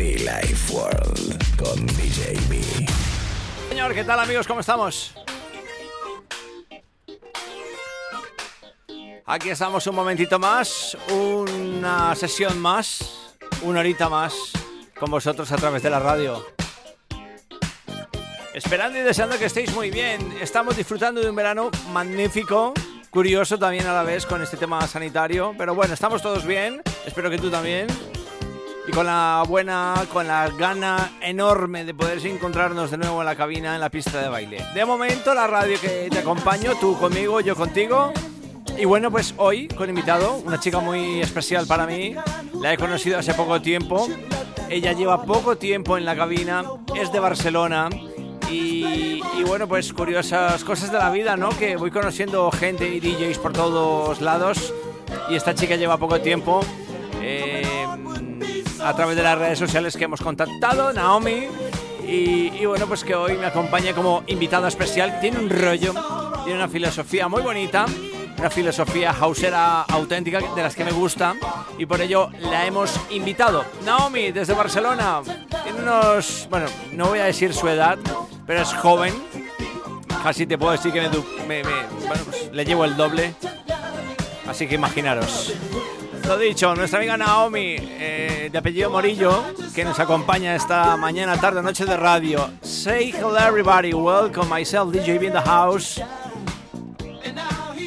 Be Life World con DJ. Señor, ¿qué tal amigos? ¿Cómo estamos? Aquí estamos un momentito más, una sesión más, una horita más con vosotros a través de la radio. Esperando y deseando que estéis muy bien. Estamos disfrutando de un verano magnífico, curioso también a la vez con este tema sanitario. Pero bueno, estamos todos bien. Espero que tú también. Y con la buena, con la gana enorme de poder encontrarnos de nuevo en la cabina, en la pista de baile. De momento, la radio que te acompaño, tú conmigo, yo contigo. Y bueno, pues hoy con invitado, una chica muy especial para mí. La he conocido hace poco tiempo. Ella lleva poco tiempo en la cabina, es de Barcelona. Y, y, bueno, pues curiosas cosas de la vida, ¿no? Que voy conociendo gente y DJs por todos lados. Y esta chica lleva poco tiempo. Eh, a través de las redes sociales que hemos contactado, Naomi. Y, bueno, pues que hoy me acompaña como invitada especial. Tiene un rollo, tiene una filosofía muy bonita, una filosofía hausera auténtica de las que me gusta. Y por ello la hemos invitado. Naomi, desde Barcelona. Tiene unos, bueno, no voy a decir su edad, pero es joven. Casi te puedo decir que me, me, me bueno, pues le llevo el doble. Así que imaginaros. Lo dicho, nuestra amiga Naomi, eh, de apellido Morillo, que nos acompaña esta mañana, tarde, noche de radio. Say hello everybody, welcome myself, DJ in the house.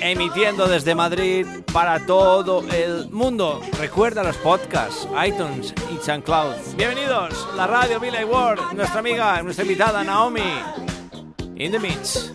Emitiendo desde Madrid para todo el mundo. Recuerda los podcasts, iTunes y SoundCloud. Bienvenidos, la radio Billy Ward, nuestra amiga, nuestra invitada Naomi. In the mix.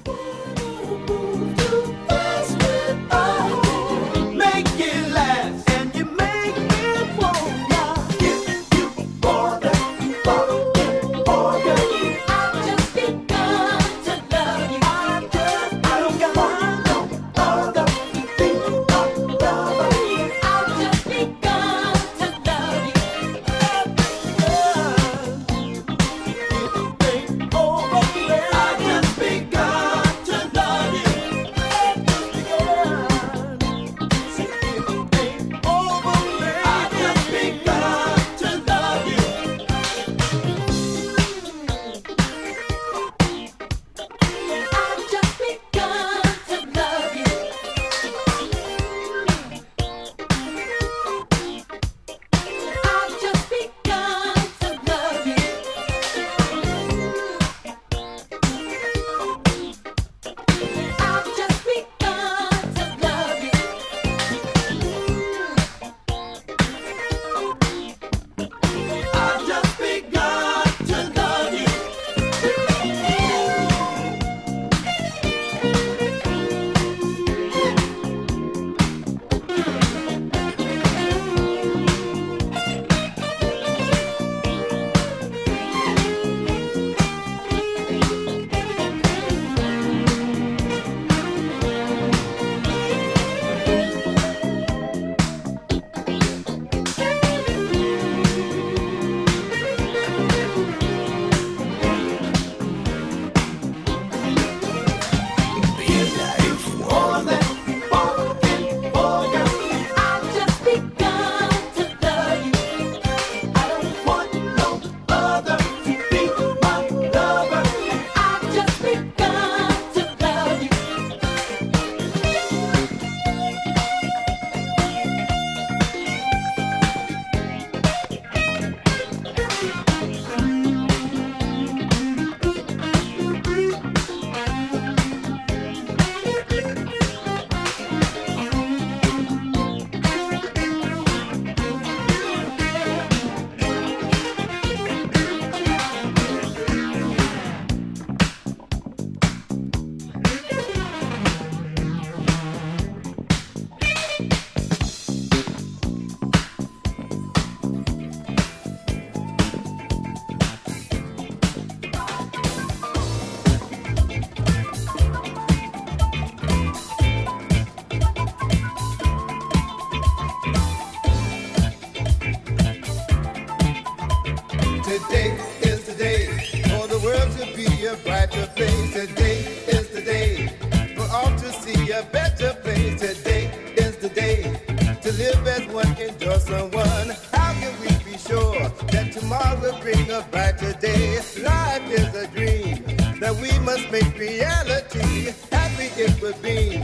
must make reality happy it would be.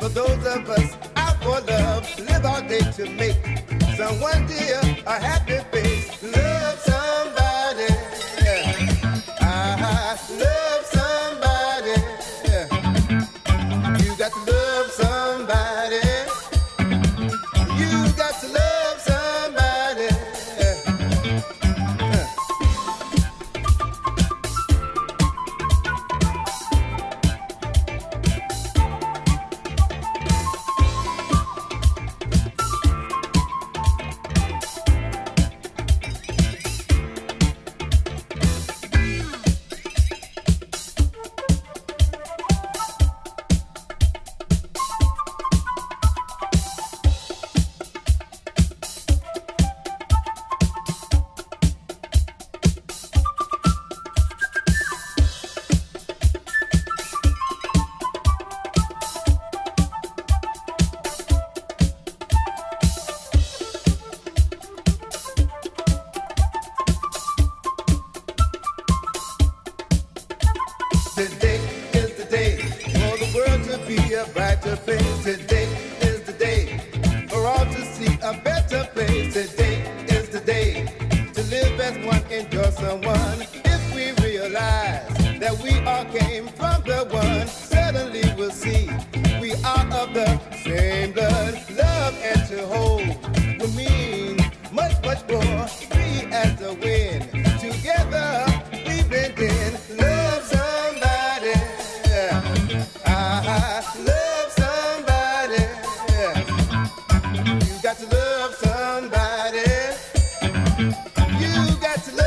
For those of us out for love, live all day to make someone dear a happy somebody. You got to love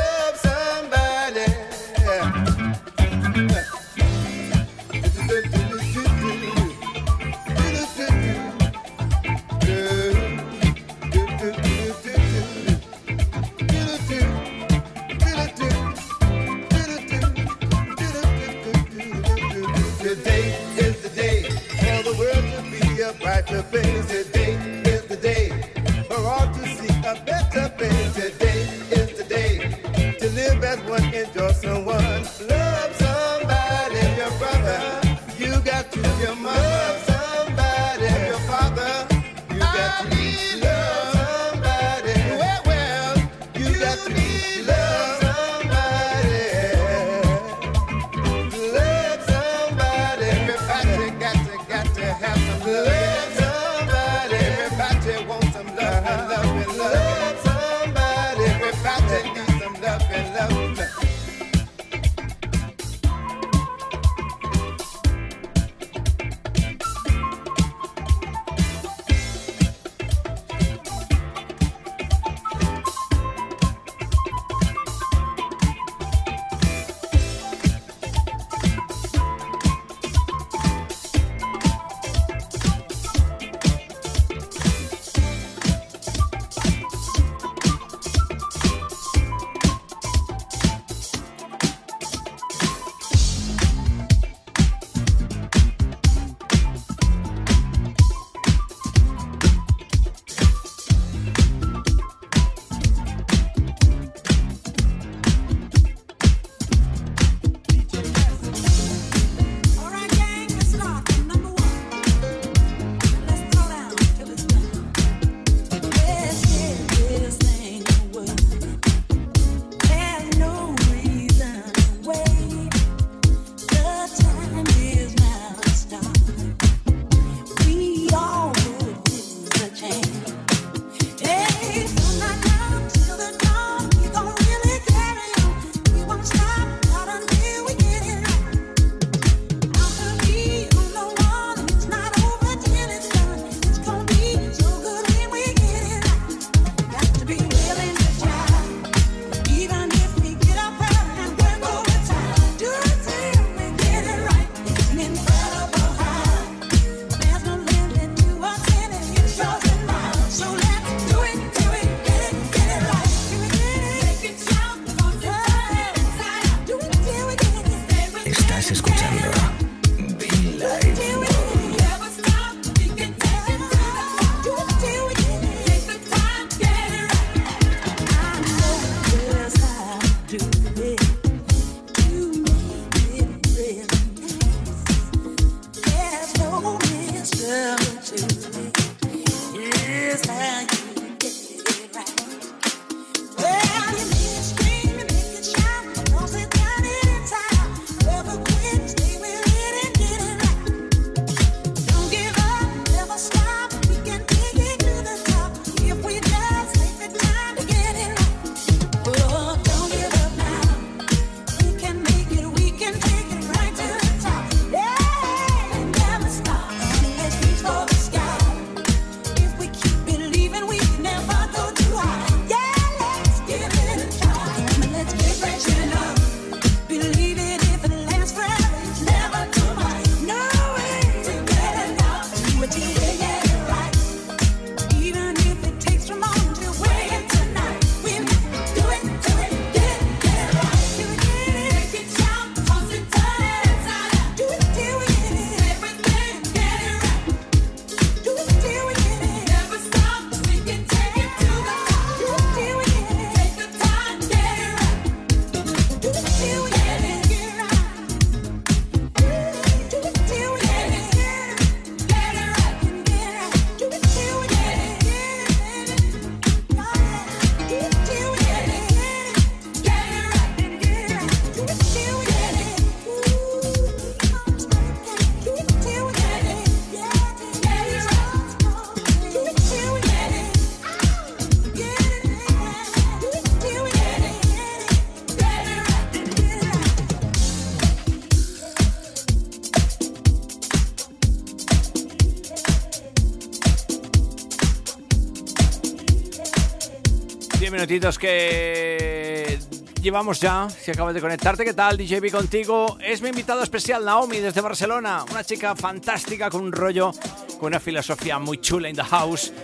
minutitos que llevamos ya. Si acabas de conectarte, ¿qué tal? DJB contigo. Es mi invitado especial Naomi desde Barcelona. Una chica fantástica con un rollo, con una filosofía muy chula in the house.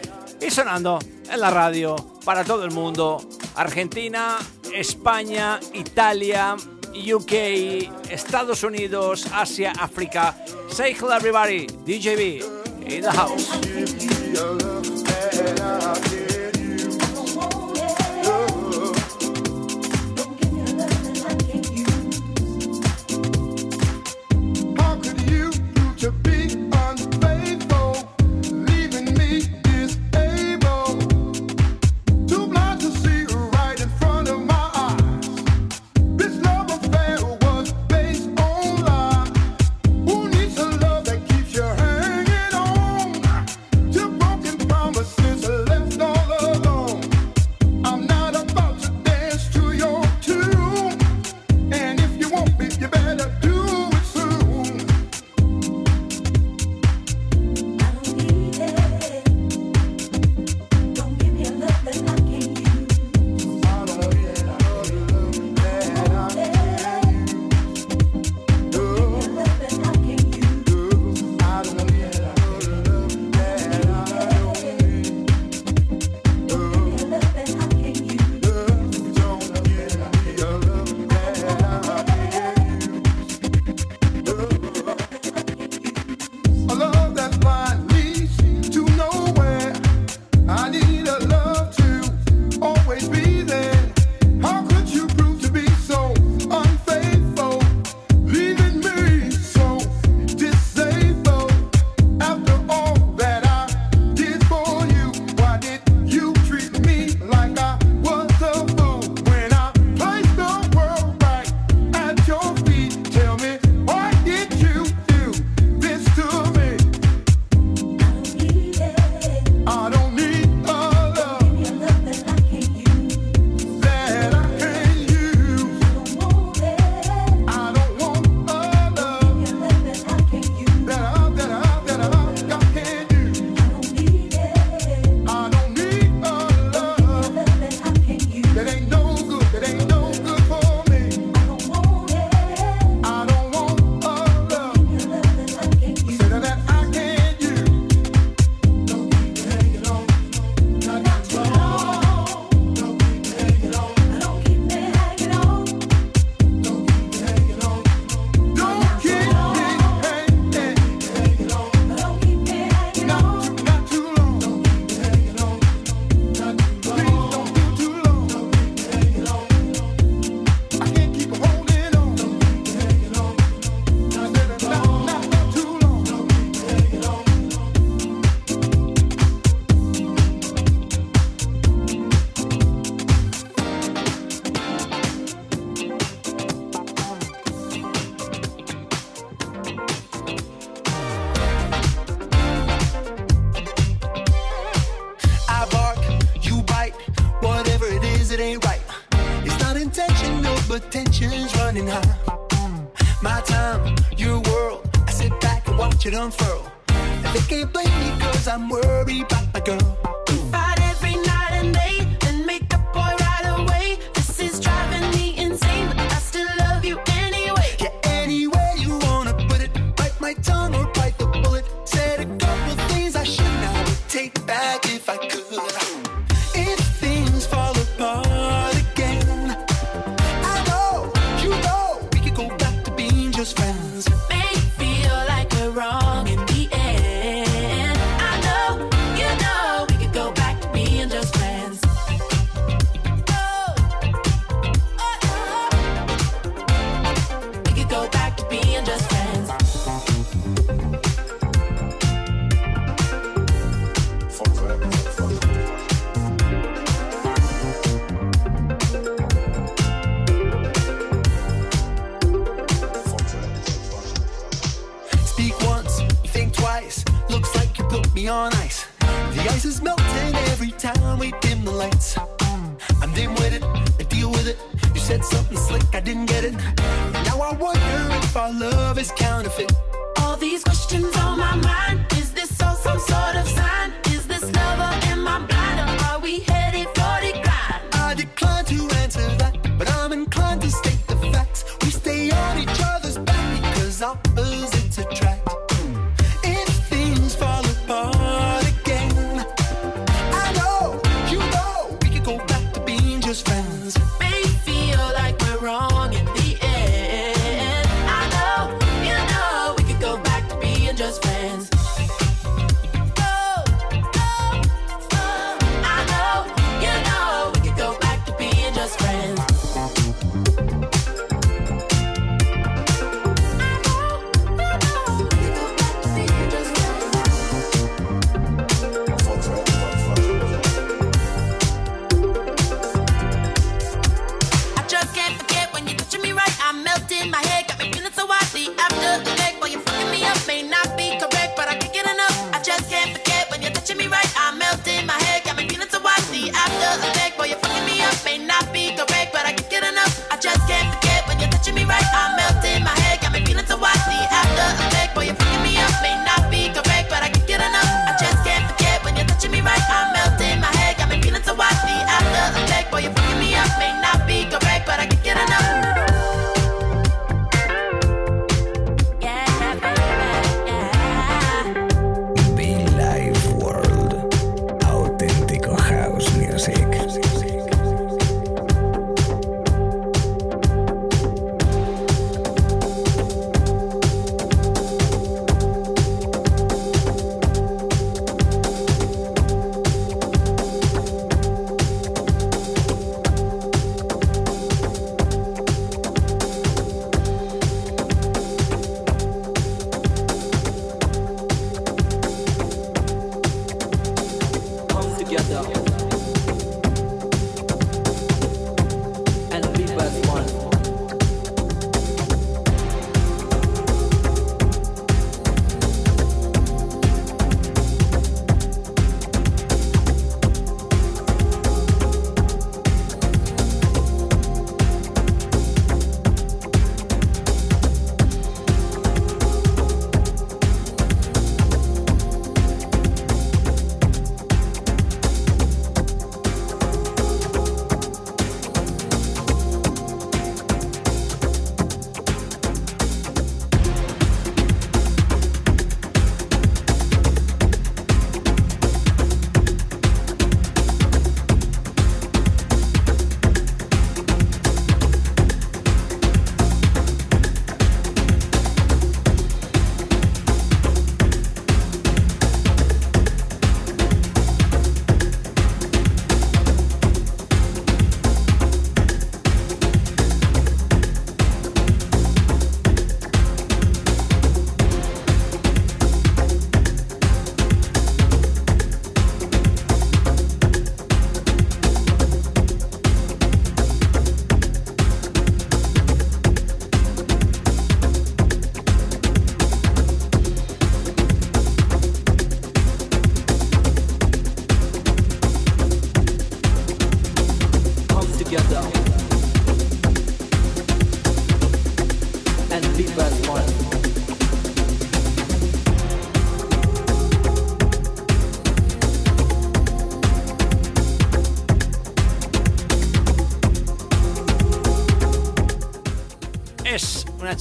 Y sonando en la radio para todo el mundo. Argentina, España, Italia, UK, Estados Unidos, Asia, África. Say hello everybody. DJB in the house.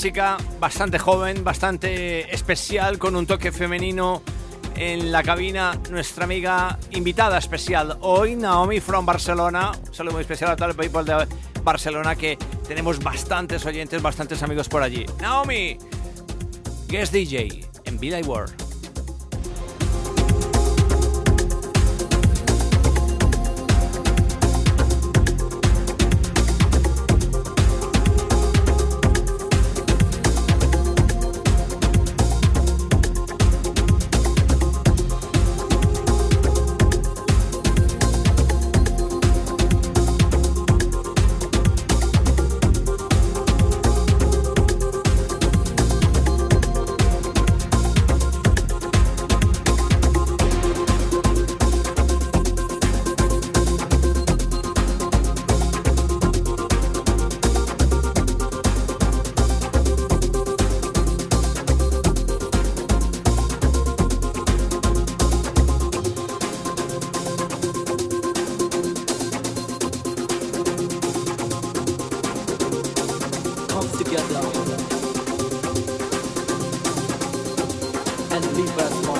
Chica bastante joven, bastante especial, con un toque femenino en la cabina, nuestra amiga invitada especial hoy, Naomi from Barcelona. Un saludo muy especial a todo el people de Barcelona que tenemos bastantes oyentes, bastantes amigos por allí. Naomi, guest DJ en Vida y. together and leave us. one.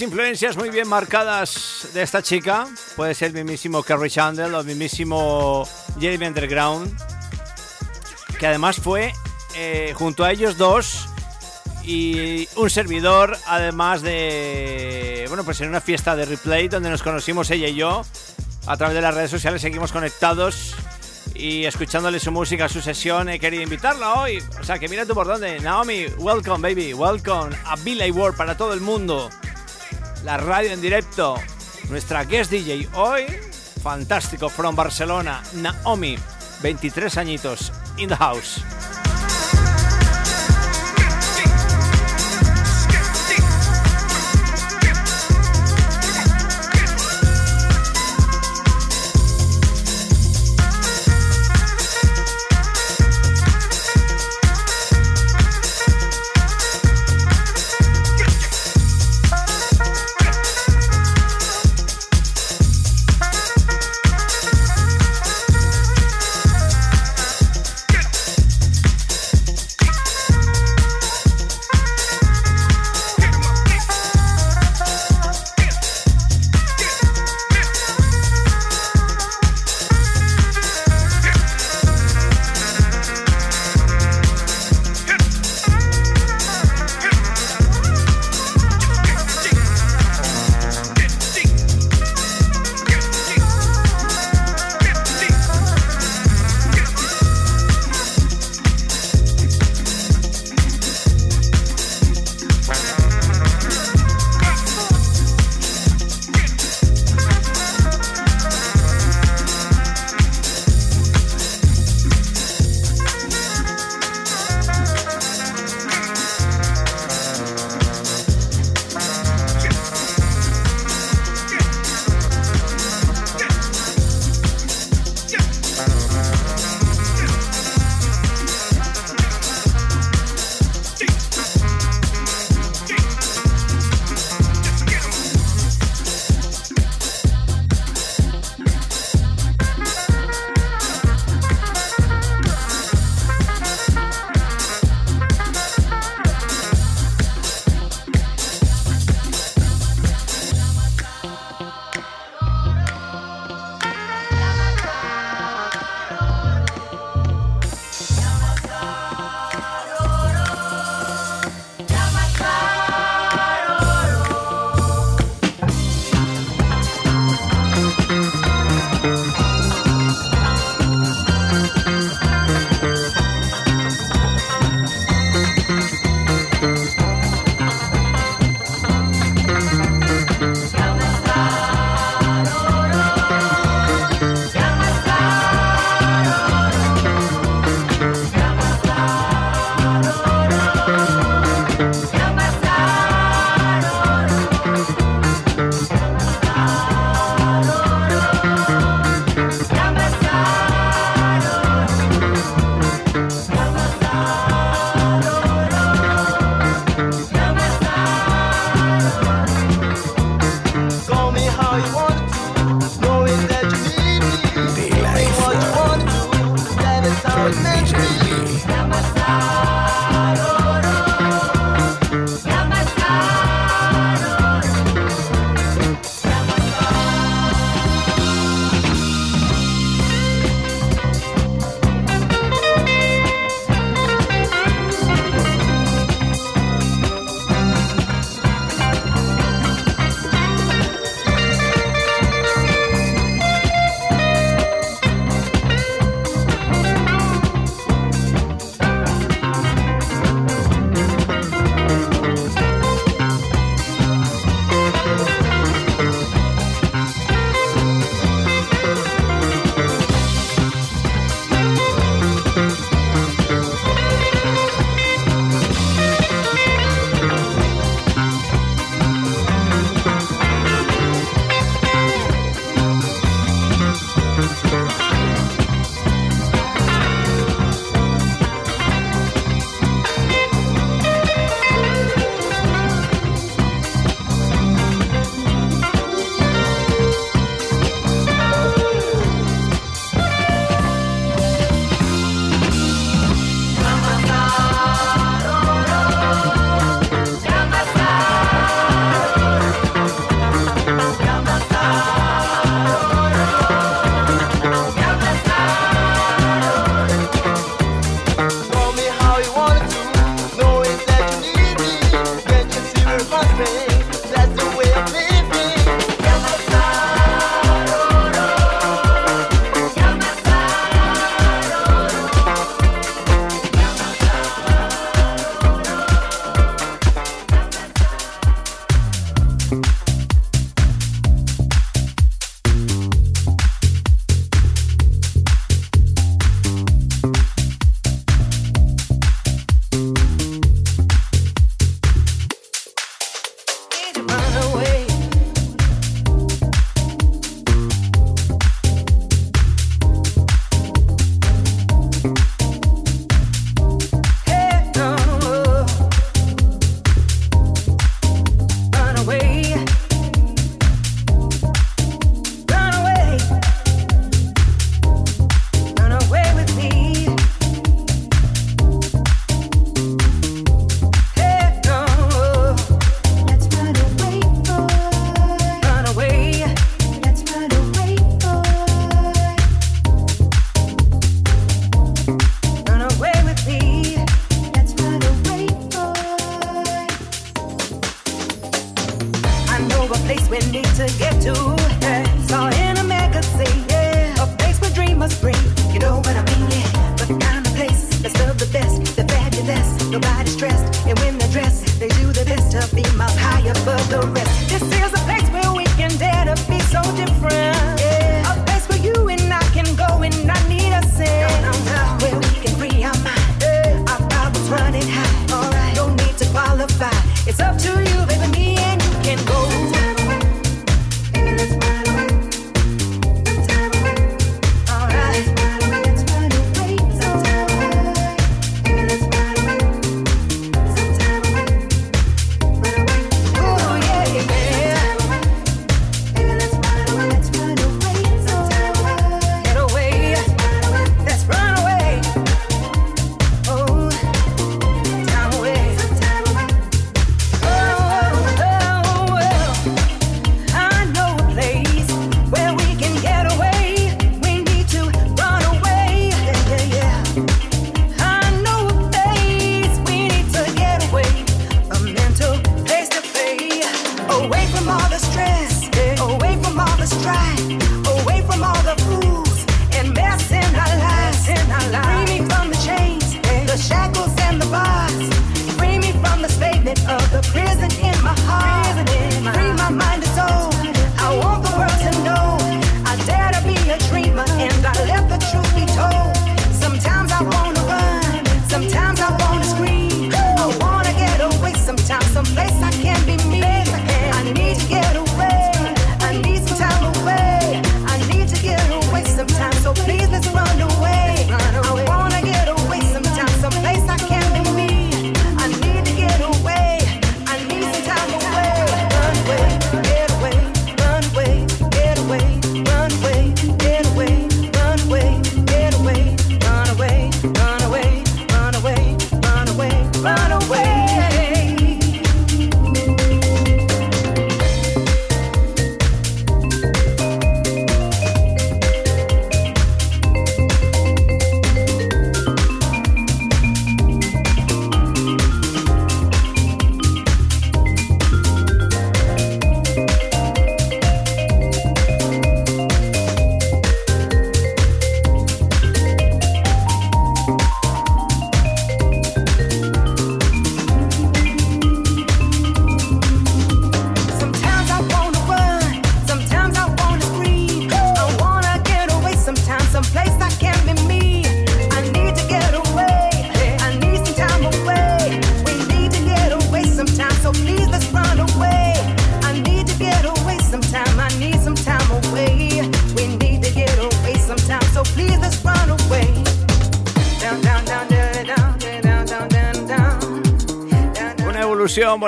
Unas influencias muy bien marcadas de esta chica. Puede ser el mismísimo Kerry Chandler o el mismísimo Jeremy Underground. Que además fue eh, junto a ellos dos y un servidor, además de, bueno, pues en una fiesta de replay donde nos conocimos ella y yo. A través de las redes sociales seguimos conectados y escuchándole su música, su sesión. He querido invitarla hoy. O sea, que mira tú por dónde. Naomi, welcome, baby. Welcome a Billy World para todo el mundo. La radio en directo. Nuestra guest DJ hoy. Fantástico, from Barcelona. Naomi, 23 añitos, in the house.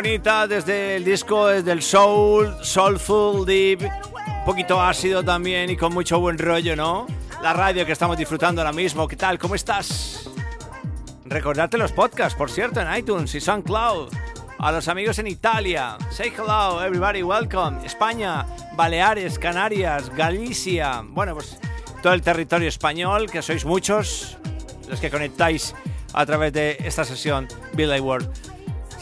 bonita desde el disco, desde el soul, soulful, deep, un poquito ácido también y con mucho buen rollo, ¿no? La radio que estamos disfrutando ahora mismo, ¿qué tal? ¿Cómo estás? Recordarte los podcasts, por cierto, en iTunes y SoundCloud. A los amigos en Italia, say hello, everybody, welcome. España, Baleares, Canarias, Galicia, bueno, pues todo el territorio español, que sois muchos los que conectáis a través de esta sesión Bill World.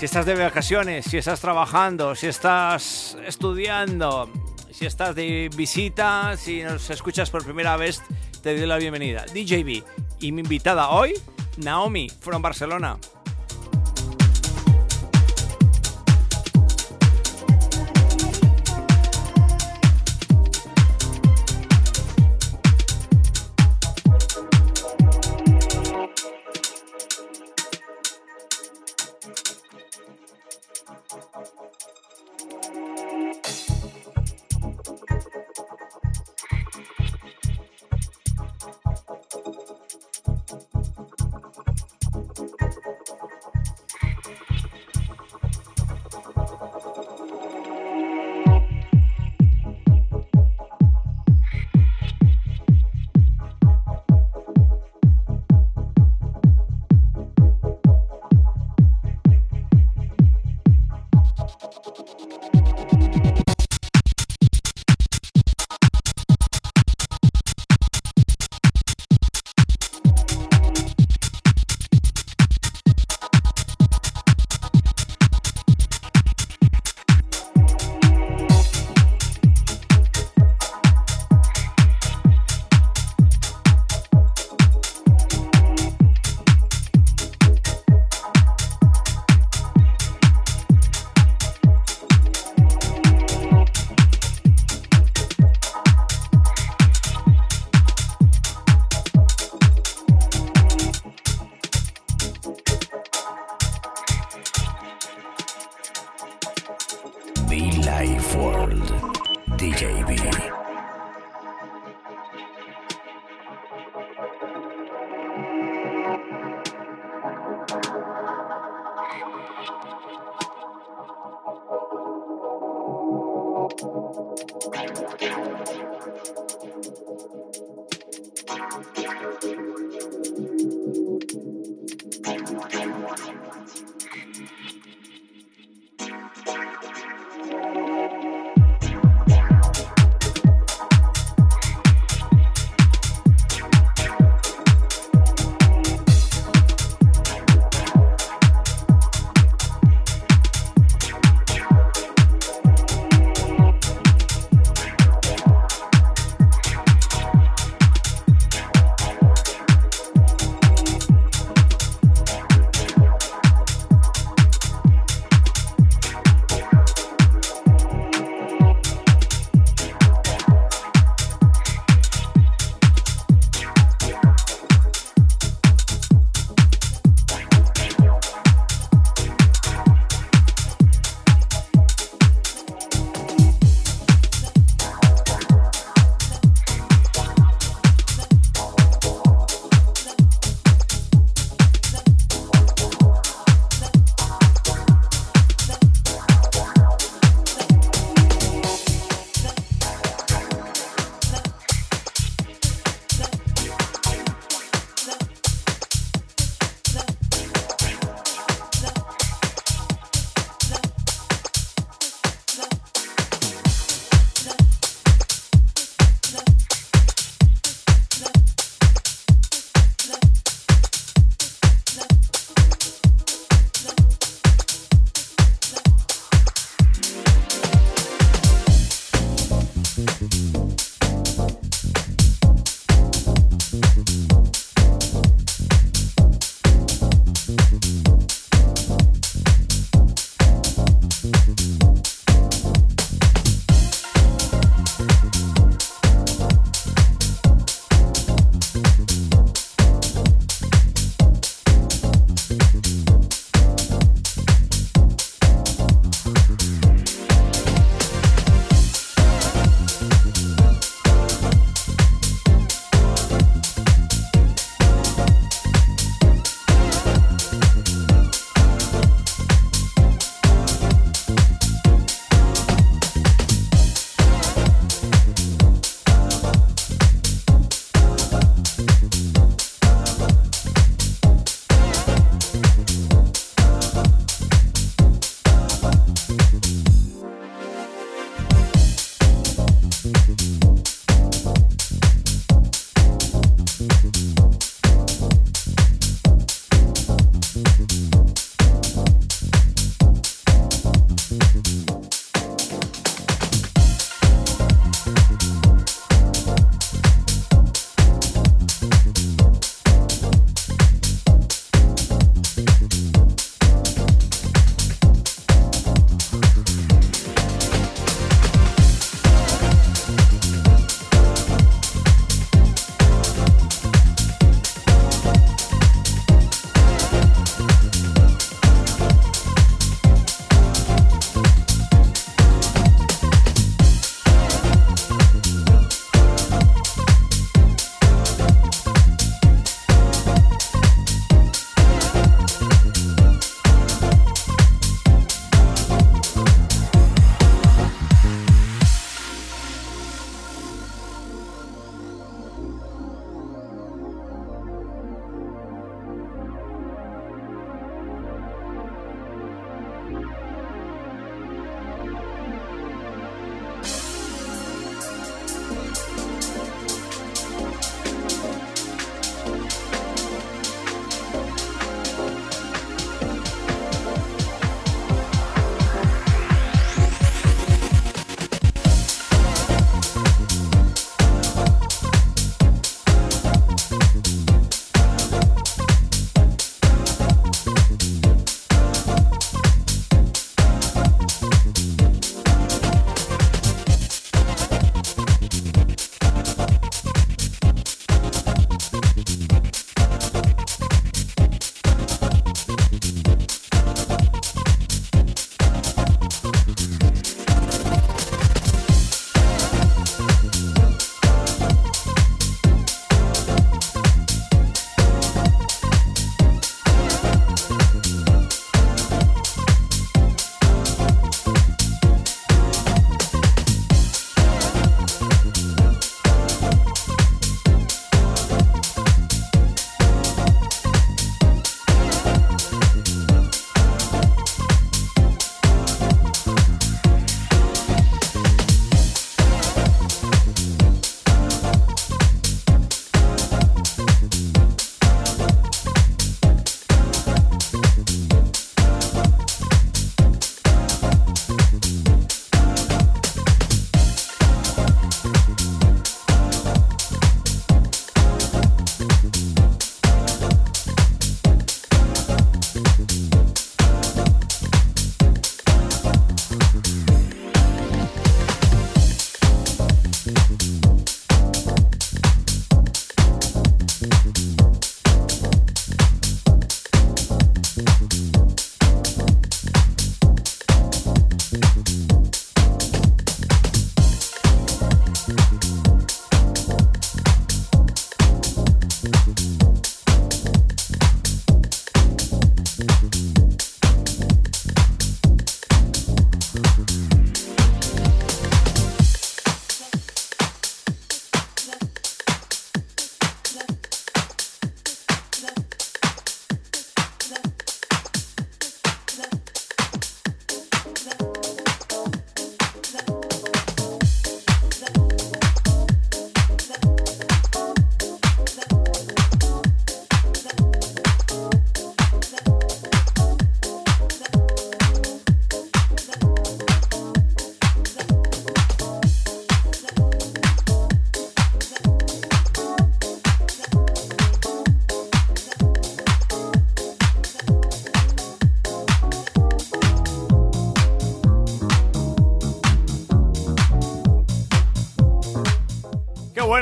Si estás de vacaciones, si estás trabajando, si estás estudiando, si estás de visita, si nos escuchas por primera vez, te doy la bienvenida. DJB y mi invitada hoy, Naomi, from Barcelona.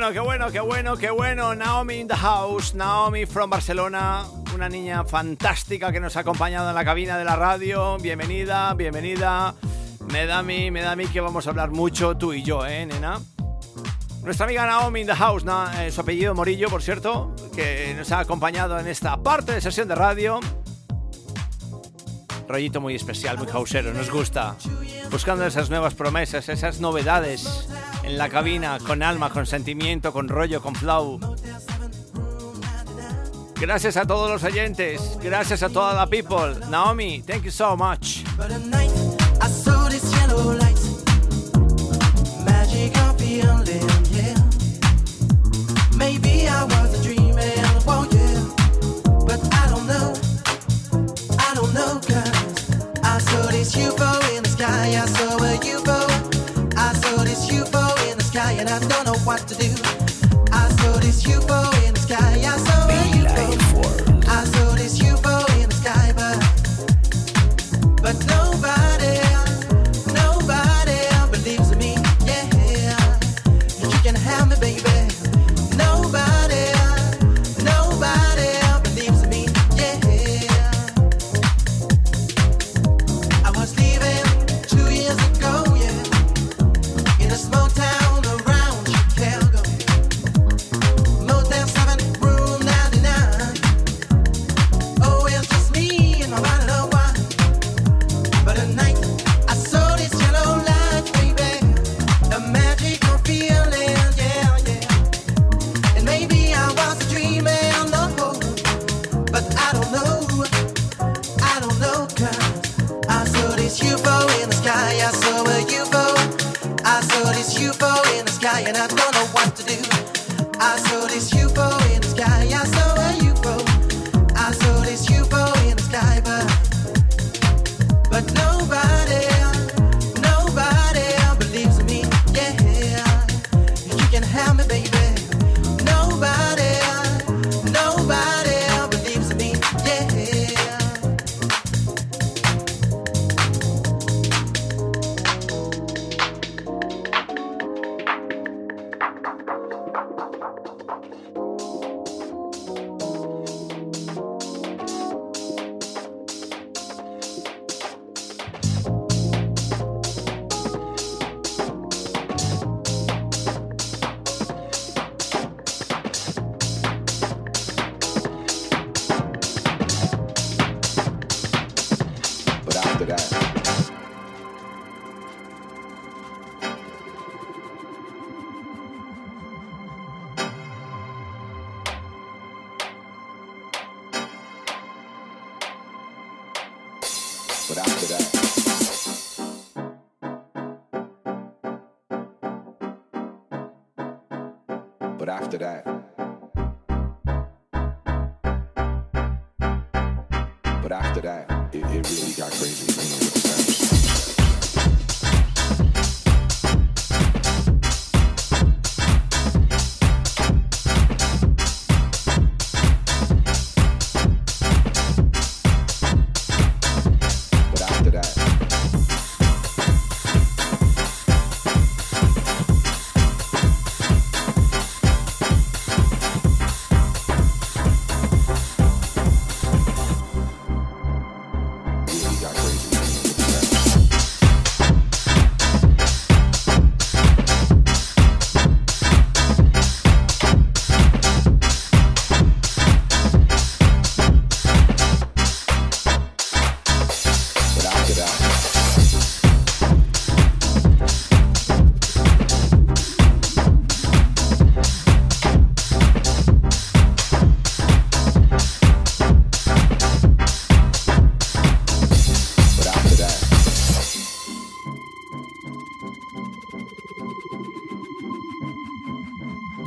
bueno, qué bueno, qué bueno, qué bueno. Naomi in the house, Naomi from Barcelona, una niña fantástica que nos ha acompañado en la cabina de la radio. Bienvenida, bienvenida. Me da a mí, me da a mí que vamos a hablar mucho tú y yo, ¿eh, nena? Nuestra amiga Naomi in the house, na, eh, su apellido Morillo, por cierto, que nos ha acompañado en esta parte de sesión de radio. Rollito muy especial, muy hausero, nos gusta. Buscando esas nuevas promesas, esas novedades en la cabina, con alma, con sentimiento, con rollo, con flow. Gracias a todos los oyentes, gracias a toda la people. Naomi, thank you so much.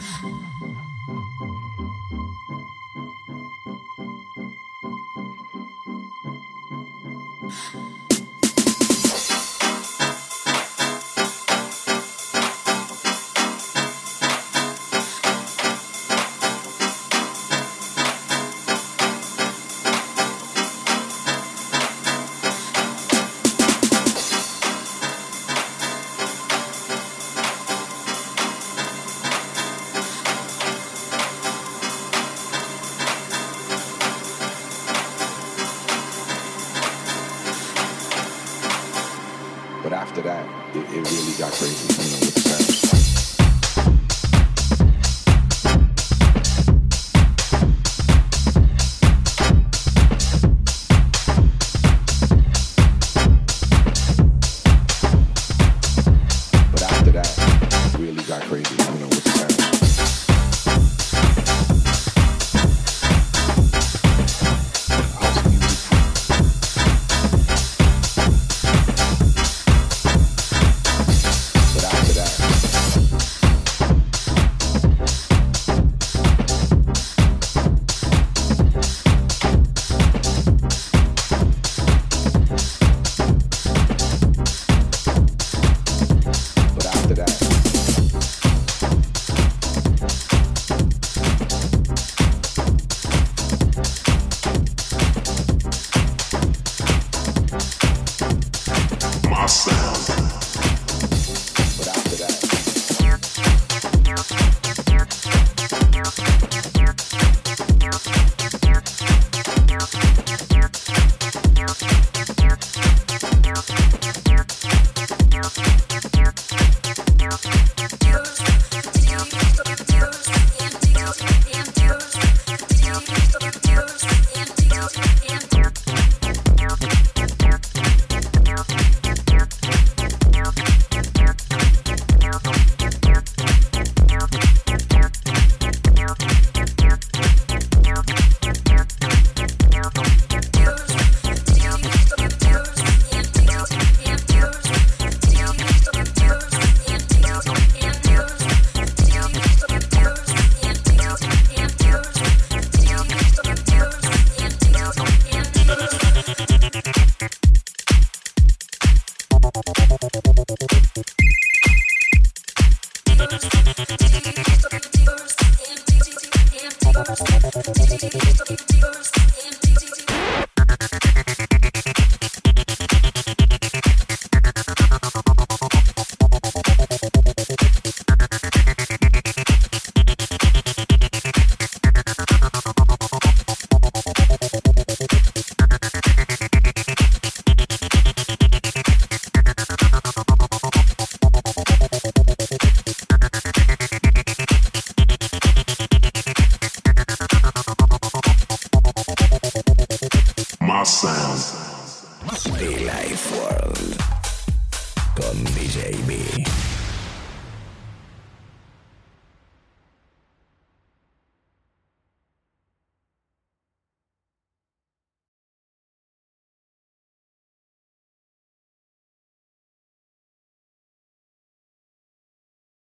Yeah.